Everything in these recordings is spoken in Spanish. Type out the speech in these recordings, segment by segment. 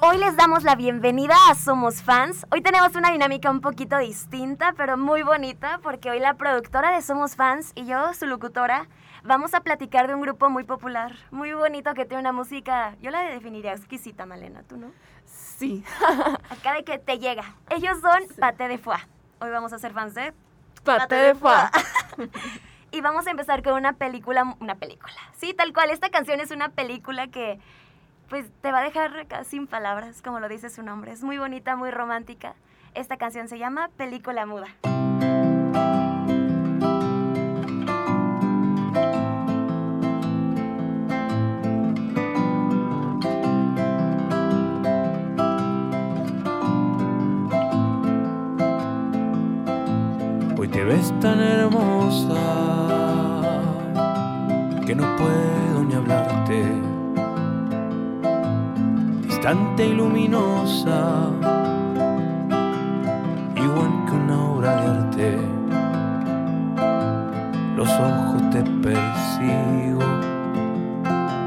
Hoy les damos la bienvenida a Somos Fans. Hoy tenemos una dinámica un poquito distinta, pero muy bonita, porque hoy la productora de Somos Fans y yo, su locutora, vamos a platicar de un grupo muy popular, muy bonito que tiene una música, yo la definiría exquisita, Malena, ¿tú no? Sí. Acá de que te llega. Ellos son Pate de Foie. Hoy vamos a ser fans de Pate de Foie. y vamos a empezar con una película, una película. Sí, tal cual. Esta canción es una película que pues te va a dejar sin palabras, como lo dice su nombre. Es muy bonita, muy romántica. Esta canción se llama Película Muda. Hoy te ves tan hermosa que no puedo ni hablarte y luminosa, igual que una obra de arte. Los ojos te persigo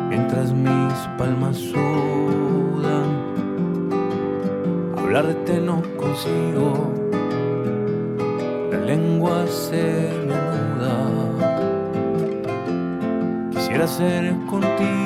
mientras mis palmas sudan. Hablarte no consigo, la lengua se me nuda. Quisiera ser contigo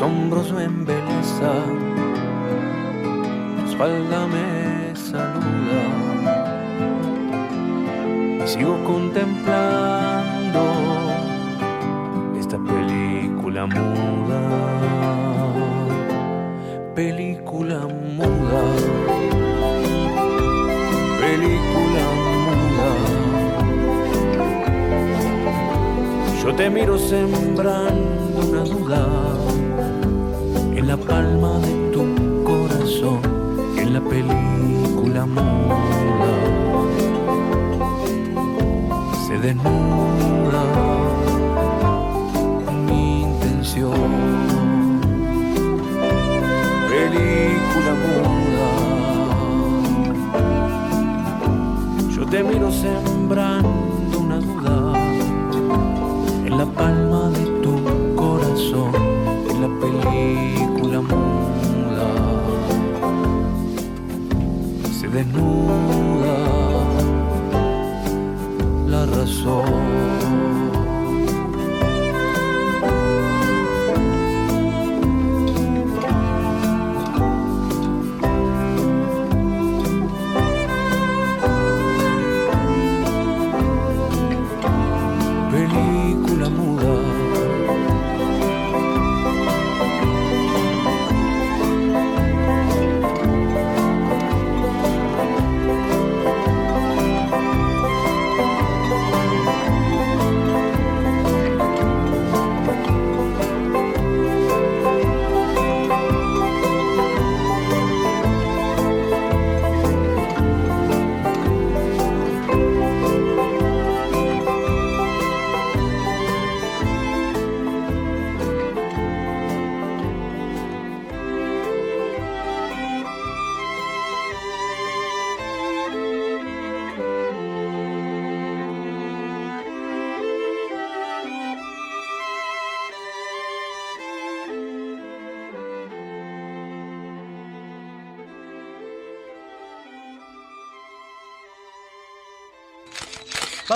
hombros me embelezan espalda me saluda y sigo contemplando esta película muda, película muda, película muda. Yo te miro sembrando una duda la palma de tu corazón la película muda se desnuda mi intención. Película muda, yo te miro sembrando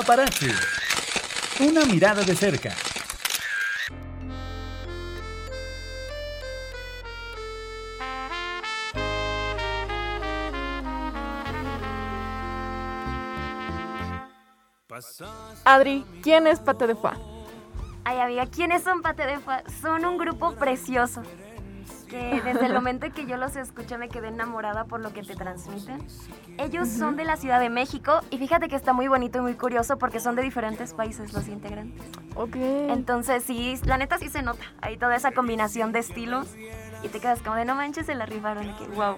Paparazzi. Una mirada de cerca. Adri, ¿quién es Pate de Foie? Ay, amiga, ¿quiénes son Pate de Foie? Son un grupo precioso. Que desde el momento que yo los escuché me quedé enamorada por lo que te transmiten. Ellos son de la Ciudad de México y fíjate que está muy bonito y muy curioso porque son de diferentes países los integrantes. Ok. Entonces sí, la neta sí se nota ahí toda esa combinación de estilos y te quedas como de no manches, se la rifaron, que wow.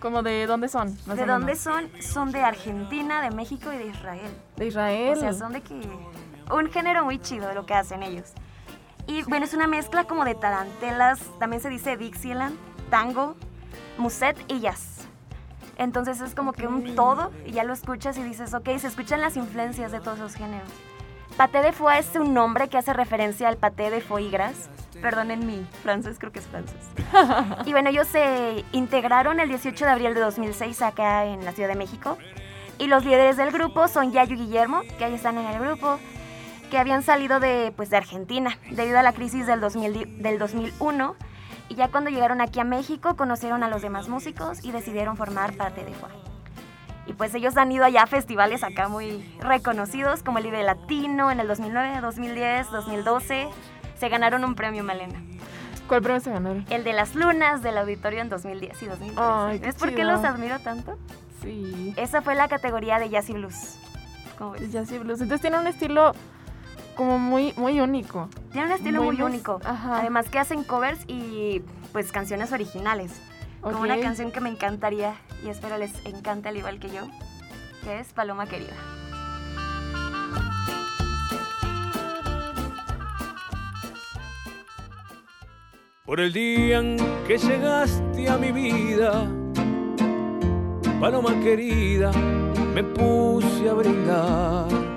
¿Cómo de dónde son? ¿De dónde son? Son de Argentina, de México y de Israel. De Israel. O sea, son de que un género muy chido de lo que hacen ellos. Y bueno, es una mezcla como de tarantelas, también se dice Dixieland, tango, muset y jazz. Entonces es como que un todo y ya lo escuchas y dices, ok, se escuchan las influencias de todos esos géneros. Paté de foie es un nombre que hace referencia al paté de foie gras. Perdonen mi francés, creo que es francés. y bueno, ellos se integraron el 18 de abril de 2006 acá en la Ciudad de México. Y los líderes del grupo son Yayo y Guillermo, que ahí están en el grupo, que habían salido de, pues, de Argentina debido a la crisis del, 2000 di- del 2001. Y ya cuando llegaron aquí a México conocieron a los demás músicos y decidieron formar parte de Foie. Y pues ellos han ido allá a festivales acá muy reconocidos, como el Vive Latino en el 2009, 2010, 2012. Se ganaron un premio Malena. ¿Cuál premio se ganaron? El de las lunas del auditorio en 2010 y 2013. Ay, ¿Ves por qué los admiro tanto? Sí. Esa fue la categoría de jazz y blues. ¿Cómo ves? Es Jazz y blues. Entonces tiene un estilo como muy, muy único. Tiene un estilo Muy único. ajá. Además que hacen covers y pues canciones originales. Como una canción que me encantaría y espero les encante al igual que yo, que es Paloma Querida. Por el día en que llegaste a mi vida, paloma querida, me puse a brindar.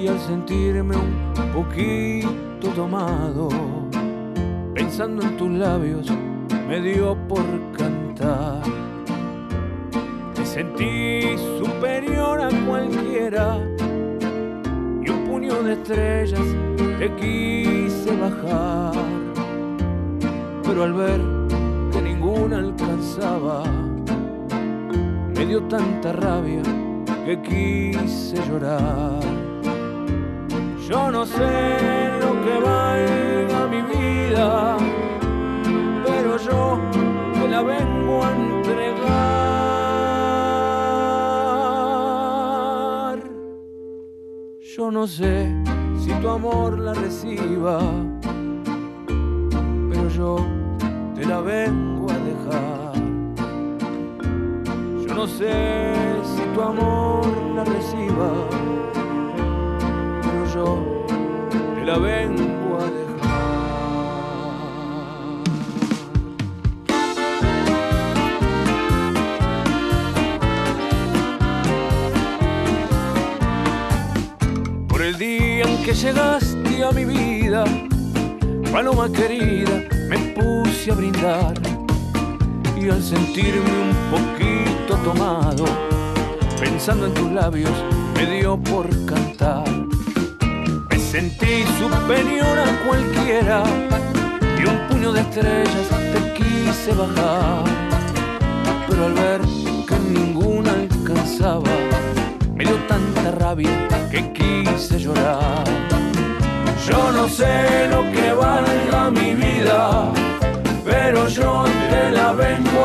Y al sentirme un poquito tomado, pensando en tus labios, me dio por cantar. Me sentí superior a cualquiera y un puño de estrellas te quise bajar pero al ver que ninguna alcanzaba, me dio tanta rabia que quise llorar. Yo no sé lo que valga mi vida, pero yo te la vengo a entregar. Yo no sé si tu amor la reciba pero yo te la vengo a dejar. Yo no sé si tu amor la reciba, yo la vengo a dejar. Por el día en que llegaste a mi vida, Paloma querida, me puse a brindar y al sentirme un poquito tomado, pensando en tus labios, me dio por cantar. Sentí superior a cualquiera y un puño de estrellas te quise bajar, pero al ver que ninguna alcanzaba, me dio tanta rabia que quise llorar. Yo no sé lo que valga mi vida, pero yo te la vengo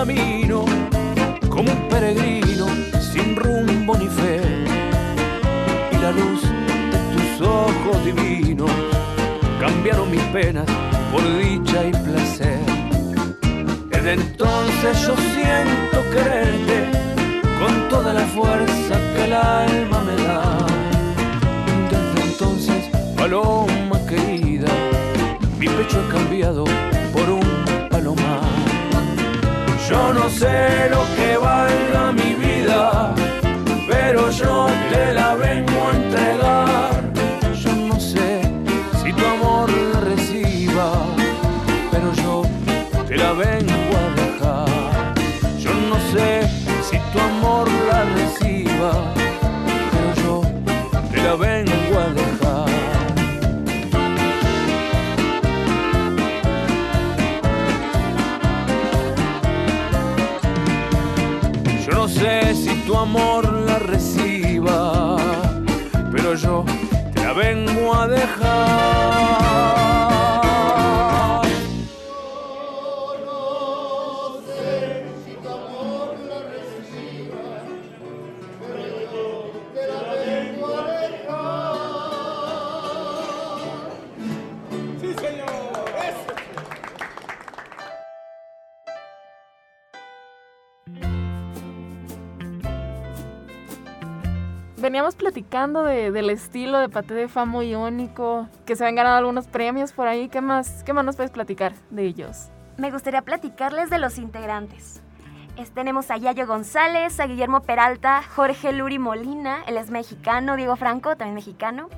camino, como un peregrino sin rumbo ni fe. Y la luz de tus ojos divinos cambiaron mis penas por dicha y placer. Desde entonces yo siento quererte con toda la fuerza que el alma me da. Desde entonces, paloma querida, pecho he cambiado por un. Yo no sé lo que valga mi vida, pero yo te la vengo a entregar. Amor la reciba, pero yo te la vengo a dejar. Veníamos platicando de- del estilo de Paté de Fa muy único, que se han ganado algunos premios por ahí. ¿Qué más, qué más nos puedes platicar de ellos? Me gustaría platicarles de los integrantes. Es- tenemos a Yayo González, a Guillermo Peralta, Jorge Luri Molina, él es mexicano, Diego Franco, también mexicano.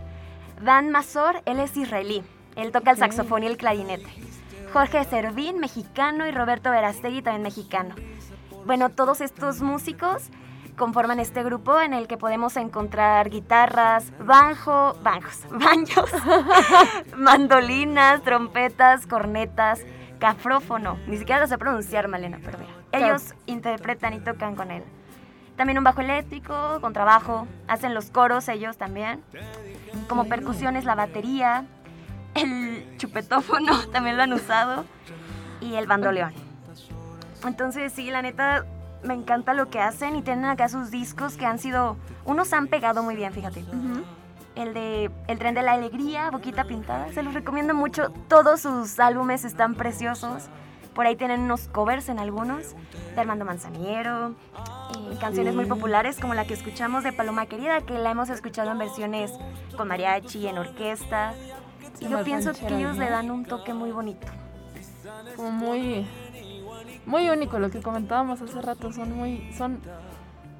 Dan Mazor, él es israelí, él toca el saxofón y el clarinete. Jorge Servín, mexicano, y Roberto Verastegui, también mexicano. Bueno, todos estos músicos conforman este grupo en el que podemos encontrar guitarras, banjo, banjos, banjos, mandolinas, trompetas, cornetas, cafrófono. Ni siquiera lo sé pronunciar, Malena, pero mira. Ellos interpretan y tocan con él. También un bajo eléctrico, contrabajo, hacen los coros ellos también. Como percusiones, la batería, el chupetófono también lo han usado y el bandoleón. Entonces, sí, la neta, me encanta lo que hacen y tienen acá sus discos que han sido. Unos han pegado muy bien, fíjate. El de El tren de la alegría, Boquita Pintada, se los recomiendo mucho. Todos sus álbumes están preciosos. Por ahí tienen unos covers en algunos de Armando Manzaniero, y canciones muy populares como la que escuchamos de Paloma Querida, que la hemos escuchado en versiones con mariachi, en orquesta. Y yo pienso que ellos le dan un toque muy bonito. Como muy, muy único lo que comentábamos hace rato. Son muy, son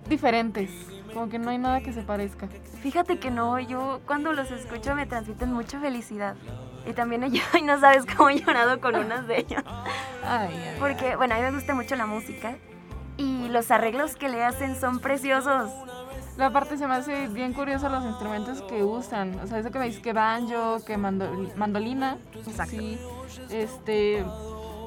diferentes. Como que no hay nada que se parezca. Fíjate que no, yo cuando los escucho me transmiten mucha felicidad. Y también yo, y no sabes cómo he llorado con unas de ellas. Ay, ay, Porque, bueno, a mí me gusta mucho la música. Y los arreglos que le hacen son preciosos. La parte se me hace bien curioso los instrumentos que usan. O sea, eso que me dices que banjo, que mandol- mandolina. Exacto. Sí. Este.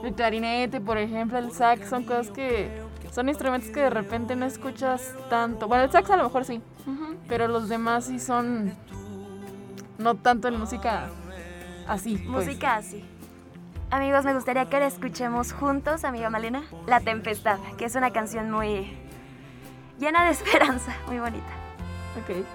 El clarinete, por ejemplo, el sax, son cosas que. Son instrumentos que de repente no escuchas tanto. Bueno, el sax a lo mejor sí. Pero los demás sí son. No tanto en música así. pues. Música así. Amigos, me gustaría que la escuchemos juntos, amiga Malena, La Tempestad, que es una canción muy llena de esperanza, muy bonita. Ok.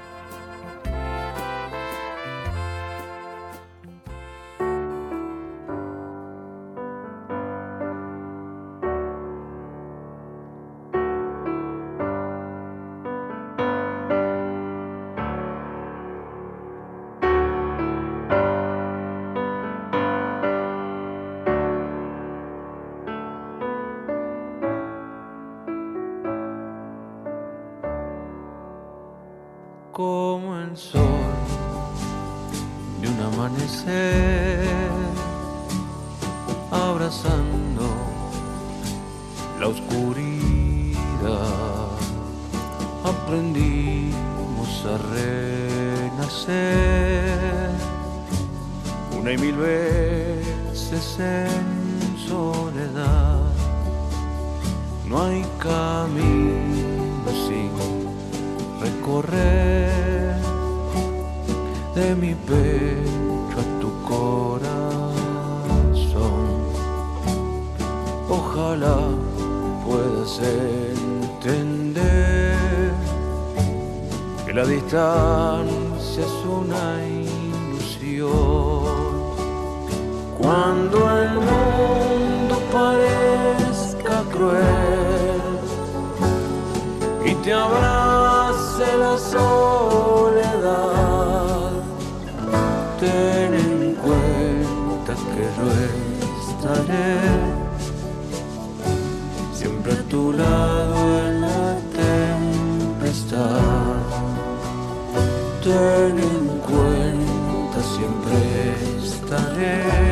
Abrazando la oscuridad. Aprendimos a renacer una y mil veces en soledad. No hay camino sin recorrer de mi pecho a tu corazón. Ojalá puedas entender que la distancia es una ilusión. Cuando el mundo parezca cruel y te abrace la soledad. Ten en cuenta que yo estaré Ten en cuenta, siempre estaré.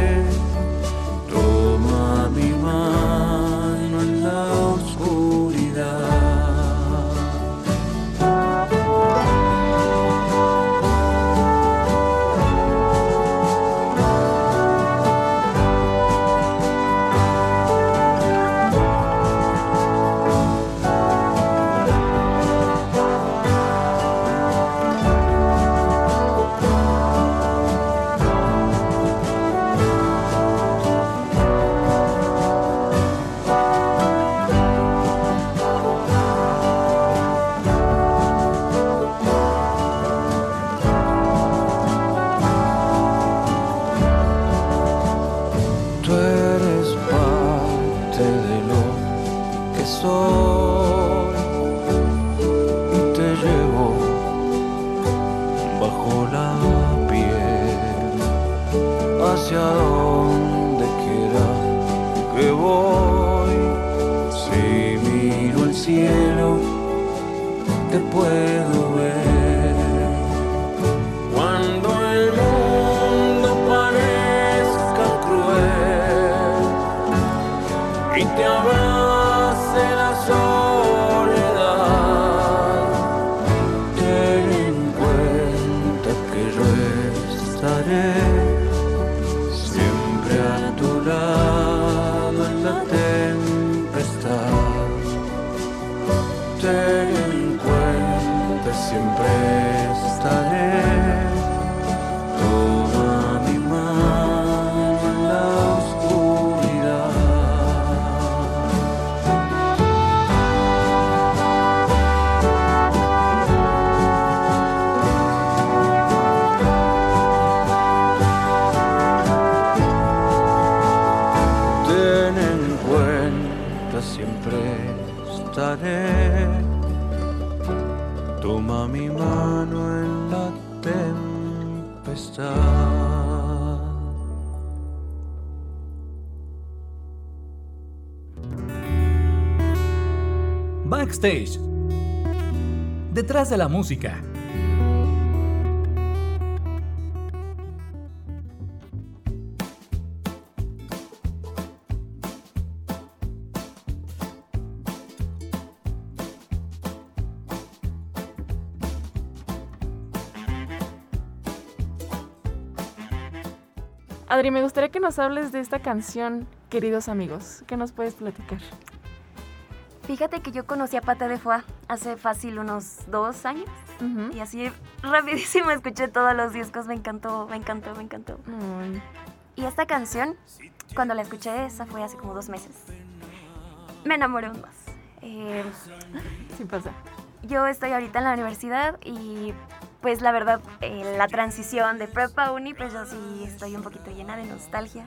Ten en cuenta, siempre estaré. Toma mi mano en la tempestad. Backstage. Detrás de la música. Adri, me gustaría que nos hables de esta canción, queridos amigos. ¿Qué nos puedes platicar? Fíjate que yo conocí a Pata de Foie hace fácil unos dos años. Y así rapidísimo escuché todos los discos, me encantó, me encantó, me encantó. Y esta canción, cuando la escuché, esa fue hace como dos meses, me enamoré aún más. Eh, sí pasa. yo estoy ahorita en la universidad y pues la verdad, eh, la transición de prepa a uni, pues yo sí estoy un poquito llena de nostalgia.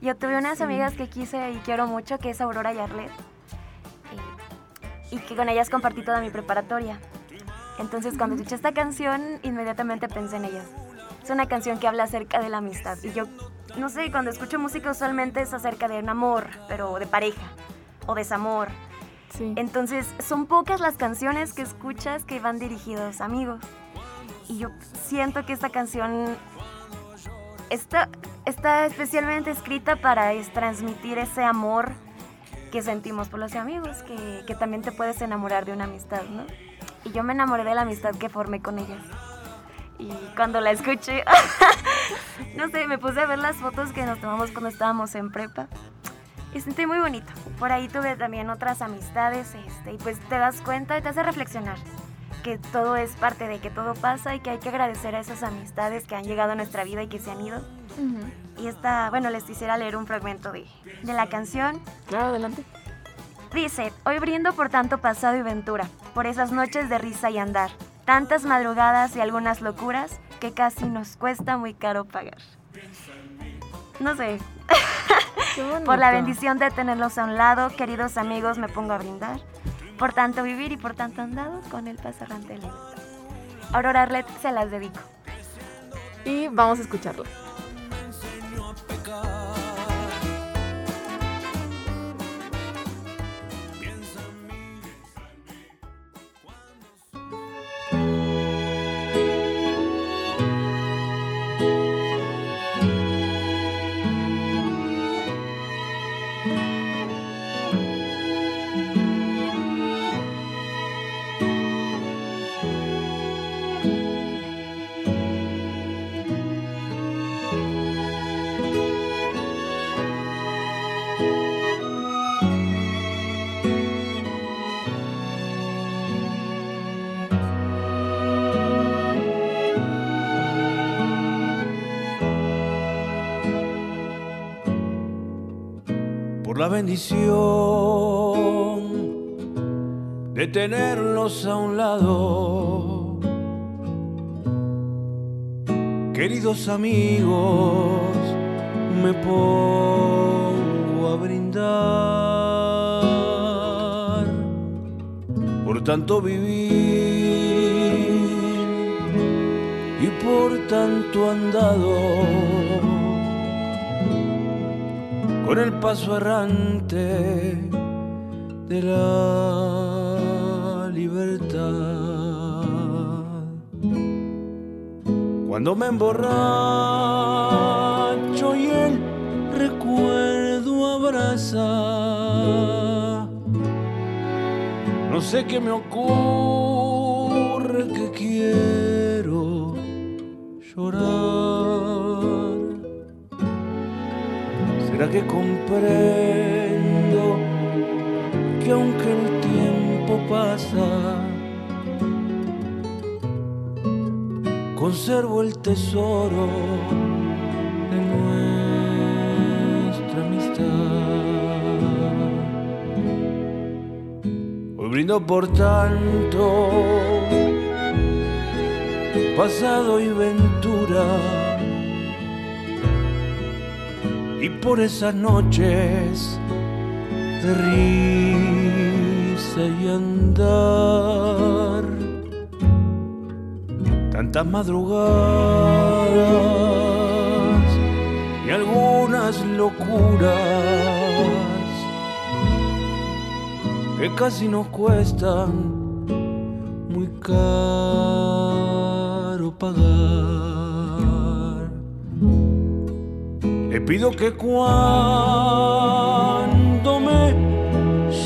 Yo tuve unas amigas que quise y quiero mucho, que es Aurora y Arlet, y, y que con ellas compartí toda mi preparatoria. Entonces cuando escuché esta canción, inmediatamente pensé en ellas. Es una canción que habla acerca de la amistad. Y yo, no sé, cuando escucho música usualmente es acerca de un amor, pero de pareja, o desamor. Sí. Entonces, son pocas las canciones que escuchas que van dirigidos a amigos. Yo siento que esta canción está, está especialmente escrita para transmitir ese amor que sentimos por los amigos, que, que también te puedes enamorar de una amistad, ¿no? Y yo me enamoré de la amistad que formé con ellas. Y cuando la escuché, no sé, me puse a ver las fotos que nos tomamos cuando estábamos en prepa. Y sentí muy bonito. Por ahí tuve también otras amistades este, y pues te das cuenta y te hace reflexionar que todo es parte de que todo pasa y que hay que agradecer a esas amistades que han llegado a nuestra vida y que se han ido. Ujú. Y esta, bueno, les quisiera leer un fragmento de, de la canción. Claro, adelante. Dice, hoy brindo por tanto pasado y ventura, por esas noches de risa y andar, tantas madrugadas y algunas locuras que casi nos cuesta muy caro pagar. No sé, Qué por la bendición de tenerlos a un lado, queridos amigos, me pongo a brindar. Por tanto vivir y por tanto andado con el pasarrante lento. Aurora Arlet se las dedico. Y vamos a escucharla. La bendición de tenerlos a un lado. Queridos amigos, me pongo a brindar por tanto vivir y por tanto andado con el paso errante de la libertad. Cuando me emborracho y el recuerdo abraza, no sé qué me ocurre que quiero llorar. ¿Será que comprendo que aunque el tiempo pasa, conservo el tesoro de nuestra amistad? Hoy brindo por tanto pasado y ventura y por esas noches de risa y andar, tantas madrugadas y algunas locuras que casi nos cuestan muy caro pagar. Le pido que cuando me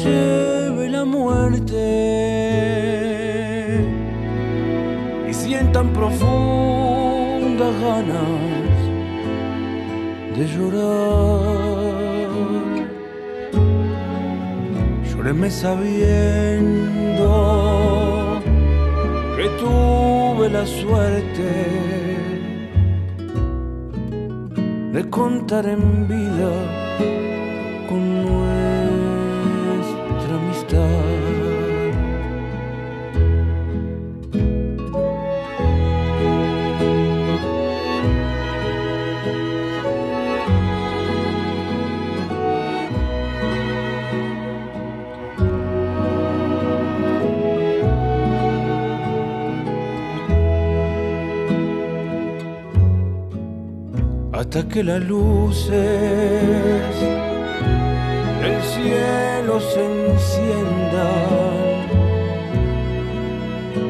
lleve la muerte y sientan profundas ganas de llorar, llóreme sabiendo que tuve la suerte de contar en vida con nuestra amistad. Hasta que las luces del cielo se enciendan.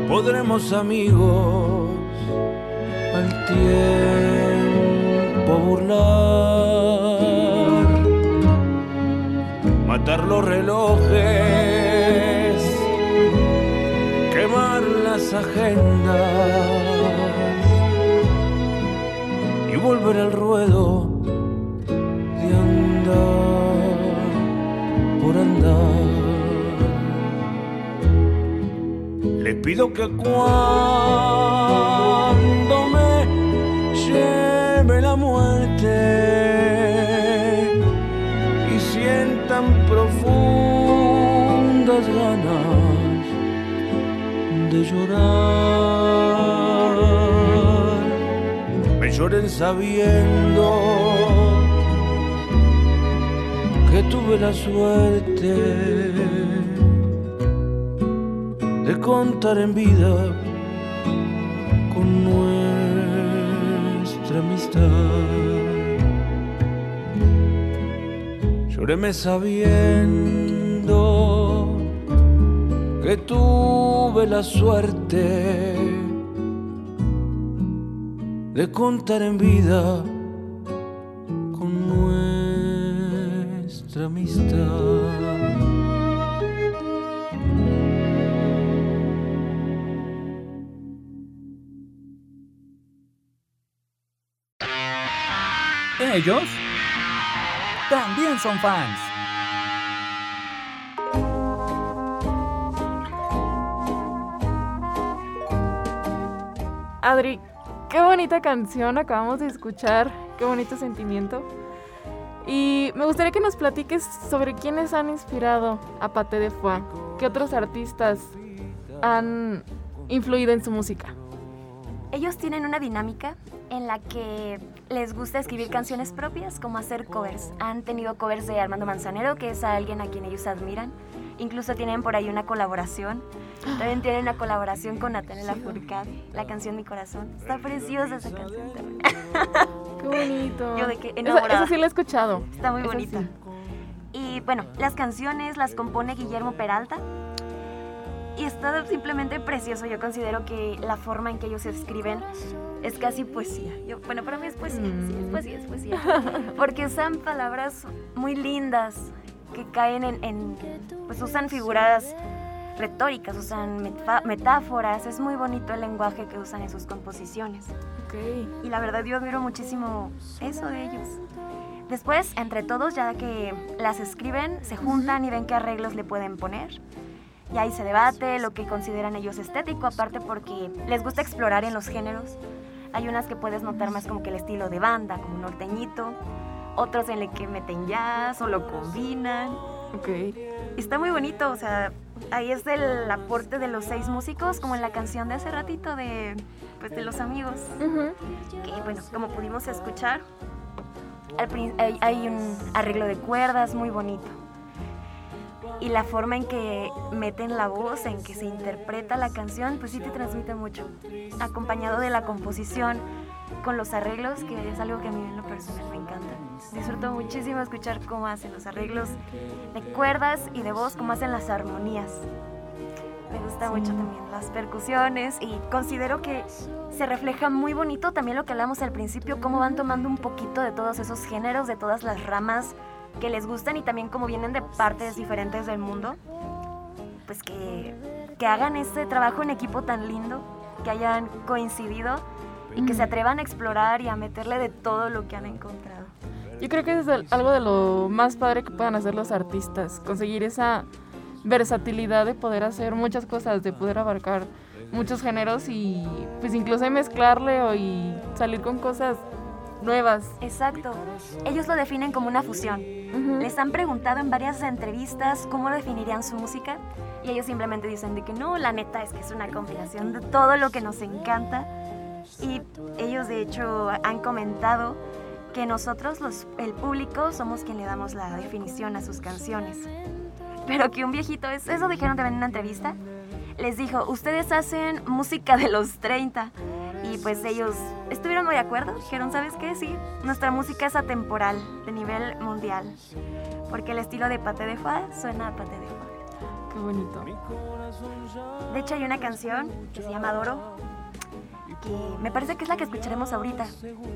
Podremos amigos al tiempo burlar, matar los relojes, quemar las agendas volver al ruedo de andar por andar. Le pido que cuando me lleve la muerte y sientan profundas ganas de llorar lloren sabiendo que tuve la suerte de contar en vida con nuestra amistad. Lloreme sabiendo que tuve la suerte de contar en vida con nuestra amistad. Ellos también son fans. Adri, qué bonita canción acabamos de escuchar, qué bonito sentimiento. Y me gustaría que nos platiques sobre quiénes han inspirado a Pate de Foix. ¿Qué otros artistas han influido en su música? Ellos tienen una dinámica en la que les gusta escribir canciones propias, como hacer covers. Han tenido covers de Armando Manzanero, que es alguien a quien ellos admiran. Incluso tienen por ahí una colaboración. También tienen una colaboración con Natalia Lafourcade, la canción Mi Corazón. Está preciosa esa canción también. Qué bonito. Yo de que Esa, enamorada. esa sí la he escuchado. Está muy Esa bonita. sí. Y bueno, las canciones las compone Guillermo Peralta. Y está simplemente precioso. Yo considero que la forma en que ellos escriben es casi poesía. Yo, bueno, para mí es poesía. Sí, es poesía, es poesía. Porque usan palabras muy lindas que caen en, en- pues usan figuras retóricas, usan metáforas. Es muy bonito el lenguaje que usan en sus composiciones. Ok. Y la verdad yo admiro muchísimo eso de ellos. Después, entre todos, ya que las escriben, se juntan y ven qué arreglos le pueden poner. Y ahí se debate lo que consideran ellos estético, aparte porque les gusta explorar en los géneros. Hay unas que puedes notar más como que el estilo de banda, como norteñito. Otros en el que meten jazz o lo combinan. Ok. Está muy bonito, o sea, ahí es el aporte de los seis músicos, como en la canción de hace ratito de, pues, de los amigos Ujú. que bueno, como pudimos escuchar, hay, hay un arreglo de cuerdas muy bonito. Y la forma en que meten la voz, en que se interpreta la canción, pues sí te transmite mucho. Acompañado de la composición, con los arreglos, que es algo que a mí en lo personal me encanta. Disfruto muchísimo escuchar cómo hacen los arreglos de cuerdas y de voz, cómo hacen las armonías. Me gusta mucho también las percusiones y considero que se refleja muy bonito también lo que hablamos al principio, cómo van tomando un poquito de todos esos géneros, de todas las ramas que les gustan y también como vienen de partes diferentes del mundo, pues que, que hagan este trabajo en equipo tan lindo, que hayan coincidido y que se atrevan a explorar y a meterle de todo lo que han encontrado. Yo creo que es el- algo de lo más padre que puedan hacer los artistas, conseguir esa versatilidad de poder hacer muchas cosas, de poder abarcar muchos géneros y pues incluso mezclarle o y salir con cosas nuevas. Exacto. Ellos lo definen como una fusión. Ujú. Les han preguntado en varias entrevistas cómo definirían su música y ellos simplemente dicen de que no, la neta es que es una compilación de todo lo que nos encanta. Y ellos de hecho han comentado que nosotros, los, el público, somos quien le damos la definición a sus canciones. Pero que un viejito, es- eso dijeron también en una entrevista, les dijo, ustedes hacen música de los 30. Y pues ellos estuvieron muy de acuerdo, dijeron, ¿sabes qué? Sí, nuestra música es atemporal, de nivel mundial. Porque el estilo de Pate de Foix suena a Pate de Foix. Qué bonito. De hecho hay una canción que se llama Adoro, que me parece que es la que escucharemos ahorita.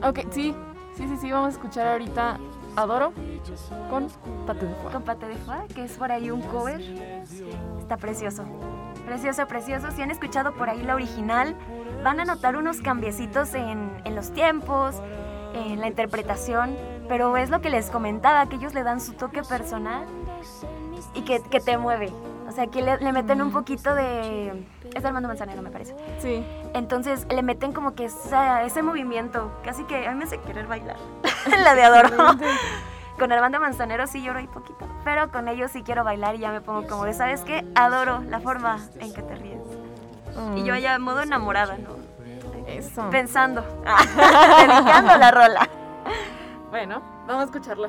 Ok, sí, sí, sí, sí, vamos a escuchar ahorita Adoro con Pate de Foix. con Pate de Foix, que es por ahí un cover. Está precioso. Precioso, precioso. Si han escuchado por ahí la original, van a notar unos cambiecitos en, en los tiempos, en la interpretación, pero es lo que les comentaba, que ellos le dan su toque personal y que, que te mueve. Sea, que le, le meten un poquito de... Es de Armando Manzanero, me parece. Sí. Entonces le meten como que esa- ese movimiento, casi que a mí me hace querer bailar. la de Adoro. Con Armando Manzanero sí lloro ahí poquito, pero con ellos sí quiero bailar y ya me pongo como de, ¿sabes qué? Adoro la forma en que te ríes. Y yo ya modo enamorada, ¿no? Eso. Pensando, dedicando la rola. Bueno, vamos a escucharla.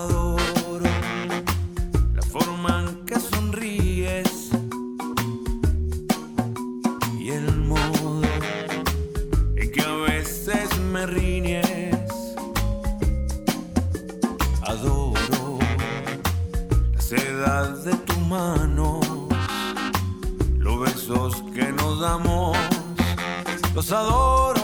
adoro, la forma en que sonríes y el modo en que a veces me riñes. Adoro la seda de tu mano, los besos que nos damos, los adoro.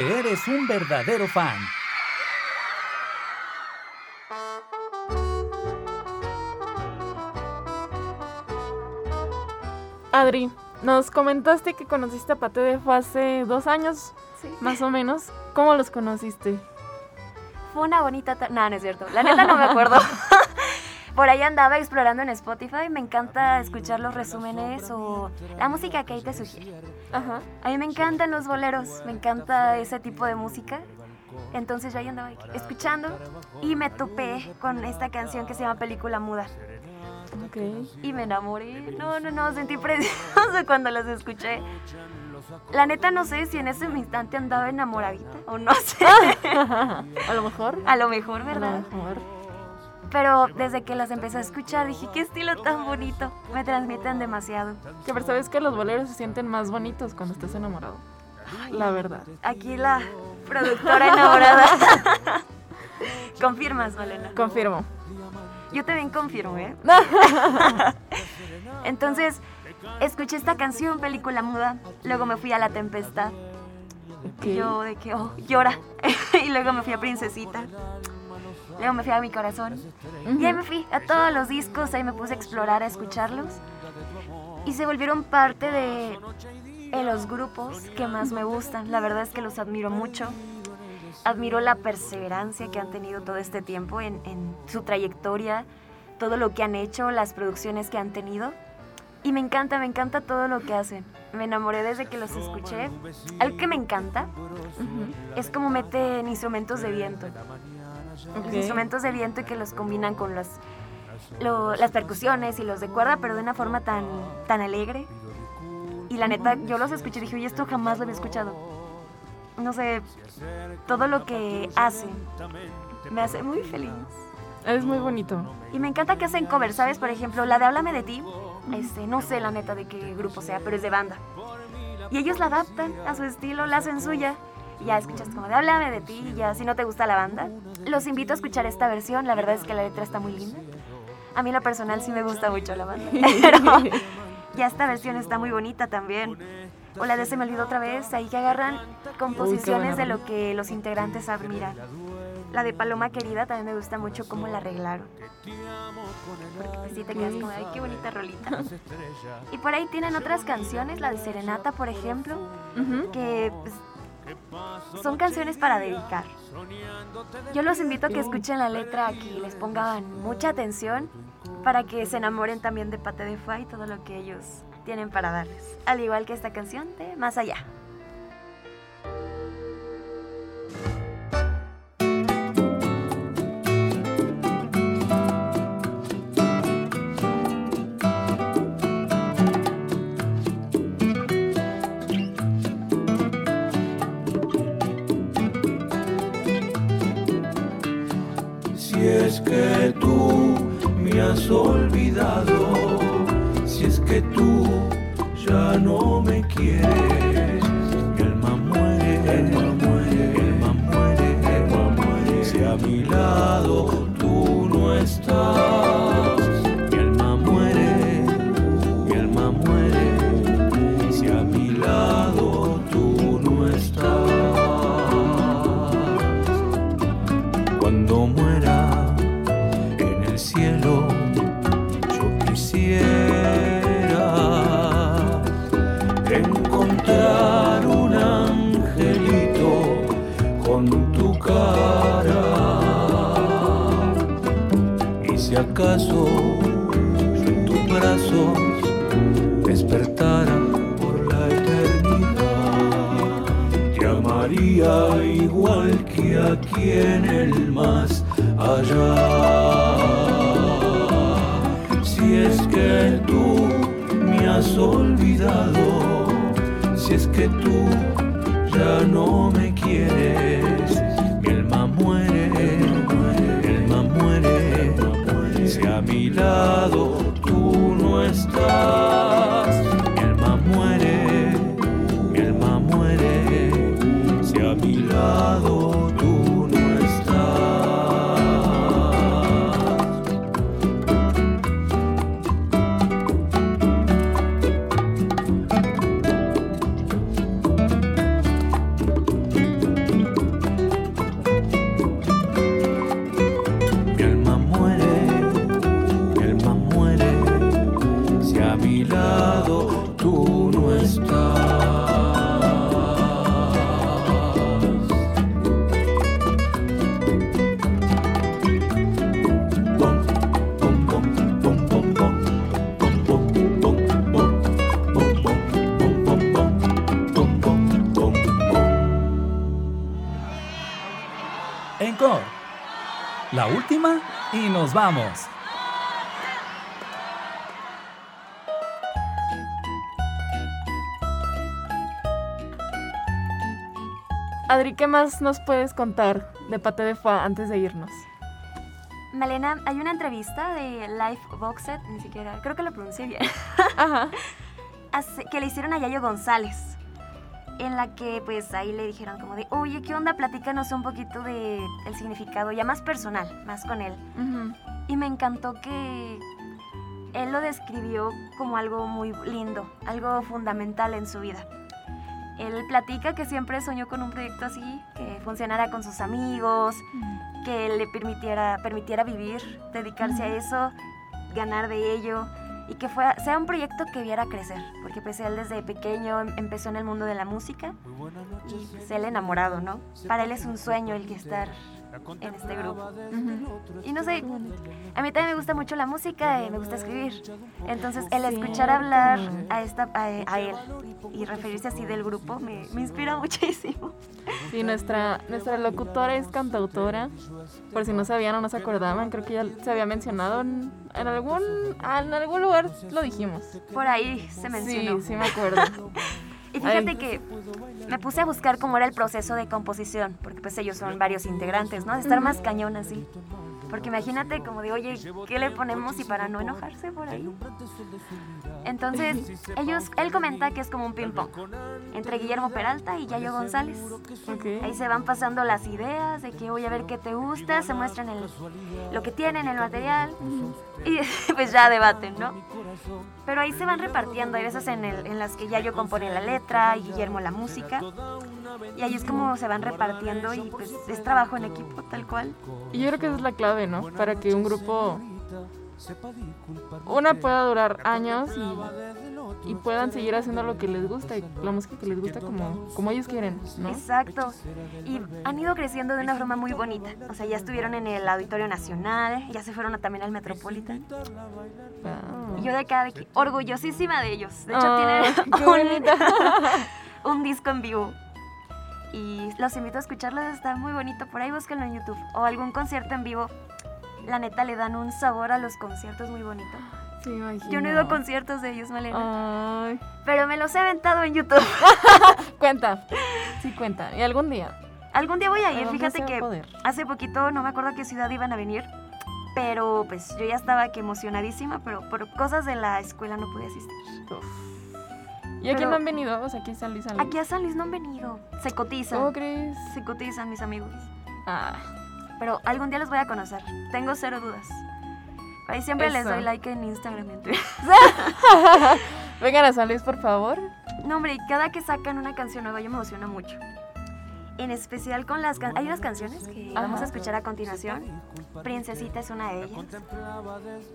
Porque eres un verdadero fan. Adri, nos comentaste que conociste a Pate de fue hace dos años, Sí. más o menos. ¿Cómo los conociste? Fue una bonita... ta- No, no es cierto. La neta no me acuerdo. Por ahí andaba explorando en Spotify. Me encanta escuchar los resúmenes o la música que ahí te sugiere. Ajá. A mí me encantan los boleros. Me encanta ese tipo de música. Entonces yo ahí andaba escuchando y me topé con esta canción que se llama Película Muda. Ok. Y me enamoré. No, no, no, sentí precioso cuando los escuché. La neta no sé si en ese instante andaba enamoradita o no sé. a lo mejor. A lo mejor, A lo ¿verdad? mejor. Pero desde que las empecé a escuchar dije, qué estilo tan bonito. Me transmiten demasiado. Que pero sabes que los boleros se sienten más bonitos cuando estás enamorado. La verdad. Aquí la productora enamorada. ¿Confirmas, Malena? Confirmo. Yo también confirmo, ¿eh? Entonces, escuché esta canción, película muda. Luego me fui a La Tempestad. Ok. Y yo de que, oh, llora. y luego me fui a Princesita. Luego me fui a Mi Corazón. Y ahí me fui a todos los discos, ahí me puse a explorar, a escucharlos. Y se volvieron parte de, de los grupos que más me gustan. La verdad es que los admiro mucho. Admiro la perseverancia que han tenido todo este tiempo en, en su trayectoria, todo lo que han hecho, las producciones que han tenido. Y me encanta, me encanta todo lo que hacen. Me enamoré desde que los escuché. Algo que me encanta es como meten instrumentos de viento. Los instrumentos de viento y que los combinan con las, lo- las percusiones y los de cuerda, pero de una forma tan, tan alegre. Y la neta, yo los escuché y dije, oye, esto jamás lo había escuchado. No sé, todo lo que hacen me hace muy feliz. Es muy bonito. Y me encanta que hacen covers, ¿sabes? Por ejemplo, la de Háblame de ti, este, no sé la neta de qué grupo sea, pero es de banda. Y ellos la adaptan a su estilo, la hacen suya. Ya escuchas como de Háblame de ti, ya si no te gusta la banda. Los invito a escuchar esta versión, la verdad es que la letra está muy linda. A mí en lo personal sí me gusta mucho la banda, pero ya esta versión está muy bonita también. o la de Se me olvidó otra vez, ahí que agarran composiciones de lo que los integrantes admiran. La de Paloma Querida también me gusta mucho cómo la arreglaron. Porque pues sí te quedas como, ay, qué bonita rolita. Y por ahí tienen otras canciones, la de Serenata, por ejemplo, que pues, son canciones para dedicar. Yo los invito a que escuchen la letra, a que les pongan mucha atención para que se enamoren también de Pate de Fa y todo lo que ellos tienen para darles. Al igual que esta canción de Más Allá. Olvidado, si es que tú ya no me quieres, mi alma muere, mi alma muere, mi alma muere, mi alma muere. Si a mi lado nos vamos. Adri, ¿qué más nos puedes contar de Pate de Fa antes de irnos? Malena, hay una entrevista de Life Boxet, ni siquiera, creo que lo pronuncié bien, Ajá. que le hicieron a Yayo González. En la que pues ahí le dijeron como de, oye, ¿qué onda? Platícanos un poquito de el significado, ya más personal, más con él. Y me encantó que él lo describió como algo muy lindo, algo fundamental en su vida. Él platica que siempre soñó con un proyecto así, que funcionara con sus amigos, que le permitiera, permitiera vivir, dedicarse a eso, ganar de ello y que fuera, sea un proyecto que viera crecer, porque pues él desde pequeño em- empezó en el mundo de la música y pues él enamorado, ¿no? Para él es un sueño el que estar en este grupo. Y no sé, a mí también me gusta mucho la música y me gusta escribir. Entonces, el escuchar hablar a, esta, a, a él y referirse así del grupo me, me inspira muchísimo. Sí, nuestra, nuestra locutora es cantautora. Por si no sabían o no se acordaban, creo que ya se había mencionado en, en algún, en algún lugar lo dijimos. Por ahí se mencionó. Sí, sí me acuerdo. Y fíjate que me puse a buscar cómo era el proceso de composición, porque pues ellos son varios integrantes, ¿no? De estar más cañón así. Porque imagínate como de, oye, ¿qué le ponemos y para no enojarse por ahí? Entonces, ellos, él comenta que es como un ping-pong entre Guillermo Peralta y Yayo González. Ahí se van pasando las ideas de que voy a ver qué te gusta, se muestran el, lo que tienen, el material y pues ya debaten, ¿no? Pero ahí se van repartiendo, hay veces en, el- en las que Yayo compone la letra y Guillermo la música. Y ahí es como se van repartiendo y pues es trabajo en equipo tal cual. Y yo creo que esa es la clave, ¿no? Para que un grupo, una pueda durar años y, y puedan seguir haciendo lo que les gusta y la música que les gusta como, como ellos quieren, ¿no? Exacto. Y han ido creciendo de una forma muy bonita. O sea, ya estuvieron en el Auditorio Nacional, ya se fueron también al Metropolitan. Wow. Yo de acá, de orgullosísima de ellos. De hecho, Ah, tienen un, un disco en vivo. Y los invito a escucharlos, está muy bonito. Por ahí búsquenlo en YouTube. O algún concierto en vivo. La neta, le dan un sabor a los conciertos muy bonito. Yo no he ido a conciertos de ellos, Malena. Ay, Pero me los he aventado en YouTube. cuenta. Sí, cuenta. Y algún día. Algún día voy a ir. Fíjate a que poder. hace poquito, no me acuerdo a qué ciudad iban a venir. Pero pues yo ya estaba que emocionadísima, pero por cosas de la escuela no pude asistir. Uf. ¿Y aquí Pero- no han venido? O sea, aquí Luis San Luis. Aquí a San Luis no han venido. Se cotizan. ¿Cómo crees? Se cotizan mis amigos. Ah, Pero algún día los voy a conocer. Tengo cero dudas. Ahí siempre les Eso. doy like en Instagram y en Twitter. vengan a San Luis, por favor. No, hombre, cada que sacan una canción nueva yo me emociona mucho. En especial con las can- Hay unas canciones que vamos Ajá. a escuchar a continuación. Princesita es una de ellas.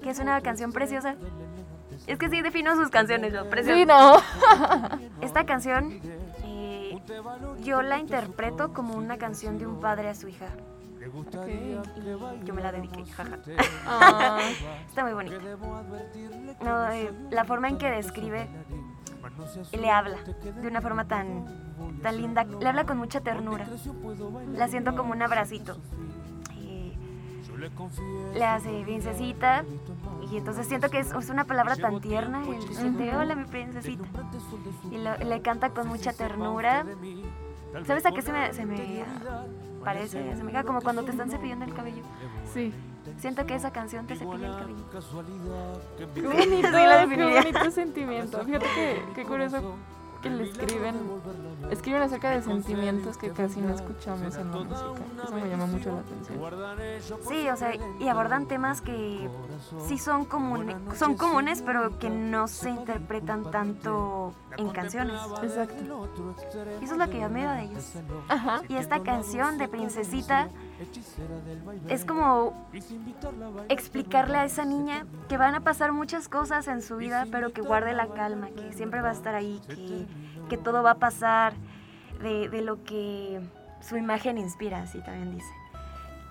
Que es una canción preciosa. Es que sí defino sus canciones, yo, preciosa. Sí, no. Esta canción eh, yo la interpreto como una canción de un padre a su hija. Y yo me la dediqué, jaja. Ah, Está muy bonita. No, eh, la forma en que describe, le habla de una forma tan, tan linda. Le habla con mucha ternura. La siento como un abracito. Eh, le hace princesita. Y entonces siento que es, es una palabra tan tierna. Siente, hola mi princesita. Y lo- le canta con mucha ternura. ¿Sabes a qué se me, se me parece? Se me queda como cuando te están cepillando el cabello. sí. Siento que esa canción te cepilla el cabello. Qué bonito, Sí, la qué bonito sentimiento. Fíjate que, qué curioso que le escriben, escriben acerca de sentimientos que casi no escuchamos en la música. Eso me llama mucho la atención. Sí, o sea, y abordan temas que sí son comunes, son comunes, pero que no se interpretan tanto en canciones. Exacto. Y eso es lo que yo admiro de ellos. Ajá. Y esta canción de Princesita es como explicarle a esa niña que van a pasar muchas cosas en su vida, pero que guarde la calma, que siempre va a estar ahí, que, que todo va a pasar de, de lo que su imagen inspira, así también dice.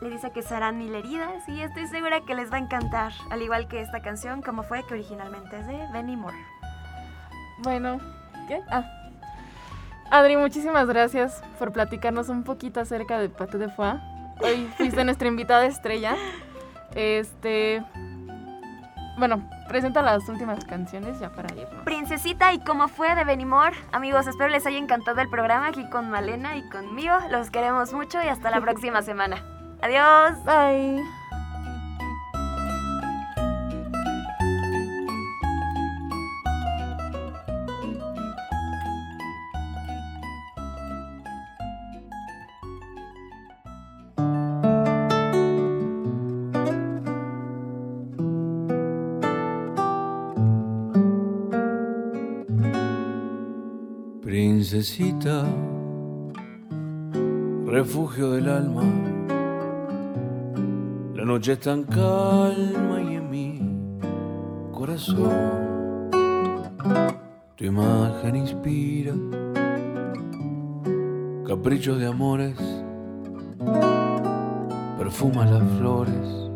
Le dice que serán mil heridas y estoy segura que les va a encantar, al igual que esta canción, como fue que originalmente es de Benny Moore. Bueno, ¿qué? Ah. Adri, muchísimas gracias por platicarnos un poquito acerca de Pato de Foie. Hoy fuiste nuestra invitada estrella. Este. Bueno, presenta las últimas canciones ya para irnos. Princesita y cómo fue de Benny Moore. Amigos, espero les haya encantado el programa aquí con Malena y conmigo. Los queremos mucho y hasta la próxima semana. Adiós. Bye. Princesita, refugio del alma, la noche es tan calma y en mi corazón tu imagen inspira caprichos de amores, perfuma las flores,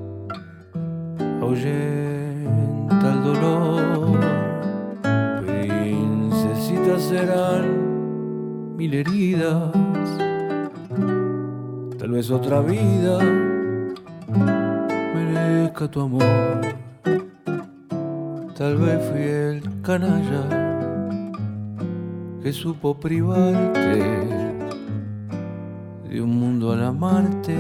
ahuyenta el dolor. Princesitas serán mil heridas, tal vez otra vida merezca tu amor, tal vez fui el canalla que supo privarte de un mundo al amarte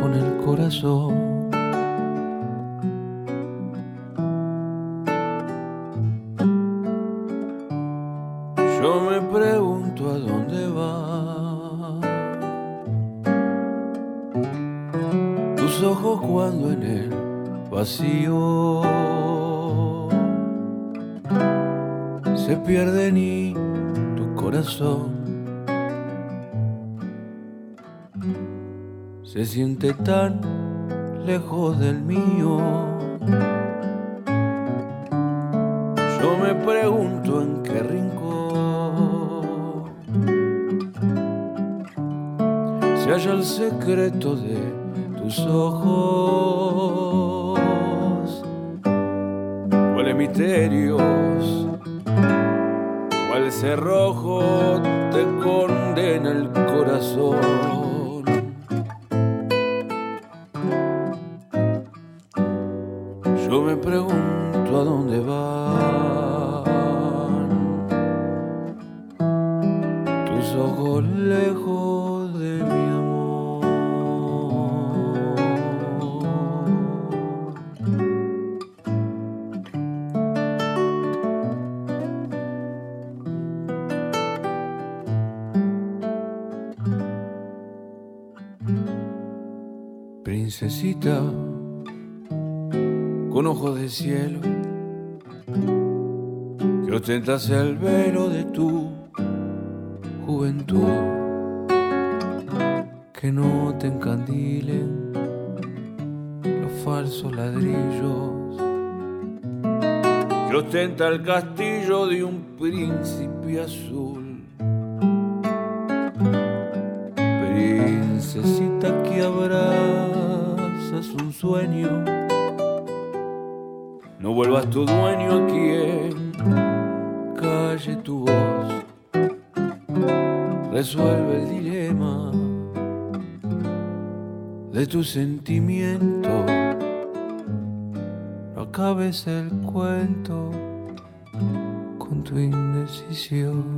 con el corazón. siente tan lejos del mío. Yo me pregunto en qué rincón se halla el secreto de tus ojos. Huele misterios, cuál cerrojo te condena el corazón. necesita con ojos de cielo que ostentas el velo de tu juventud. Que no te encandilen los falsos ladrillos. Que ostenta el castillo de un príncipe azul. tu sentimiento. No acabes el cuento con tu indecisión.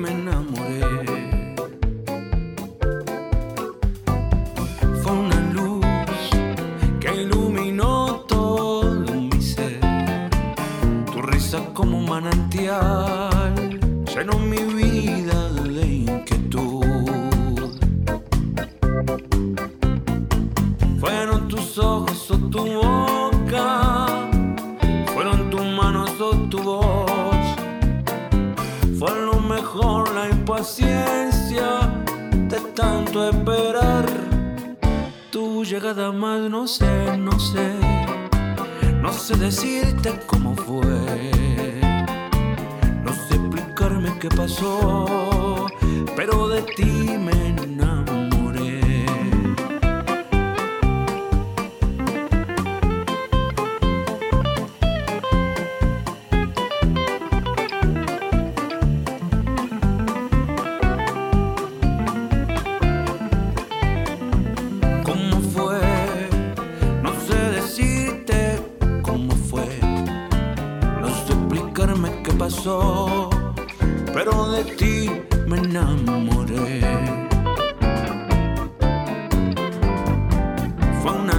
from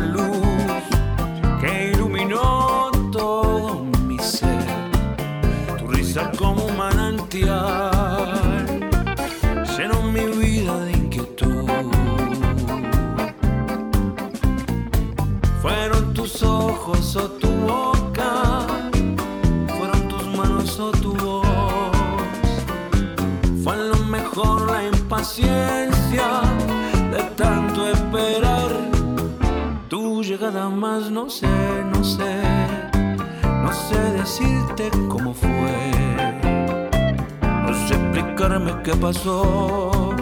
pasó,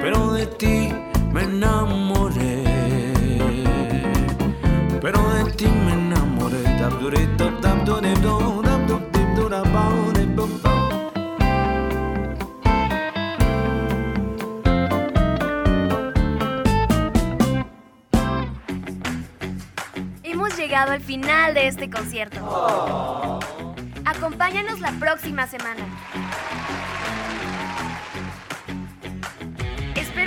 pero de ti me enamoré, pero de ti me enamoré, Hemos llegado al final de este concierto. Acompáñanos la próxima semana.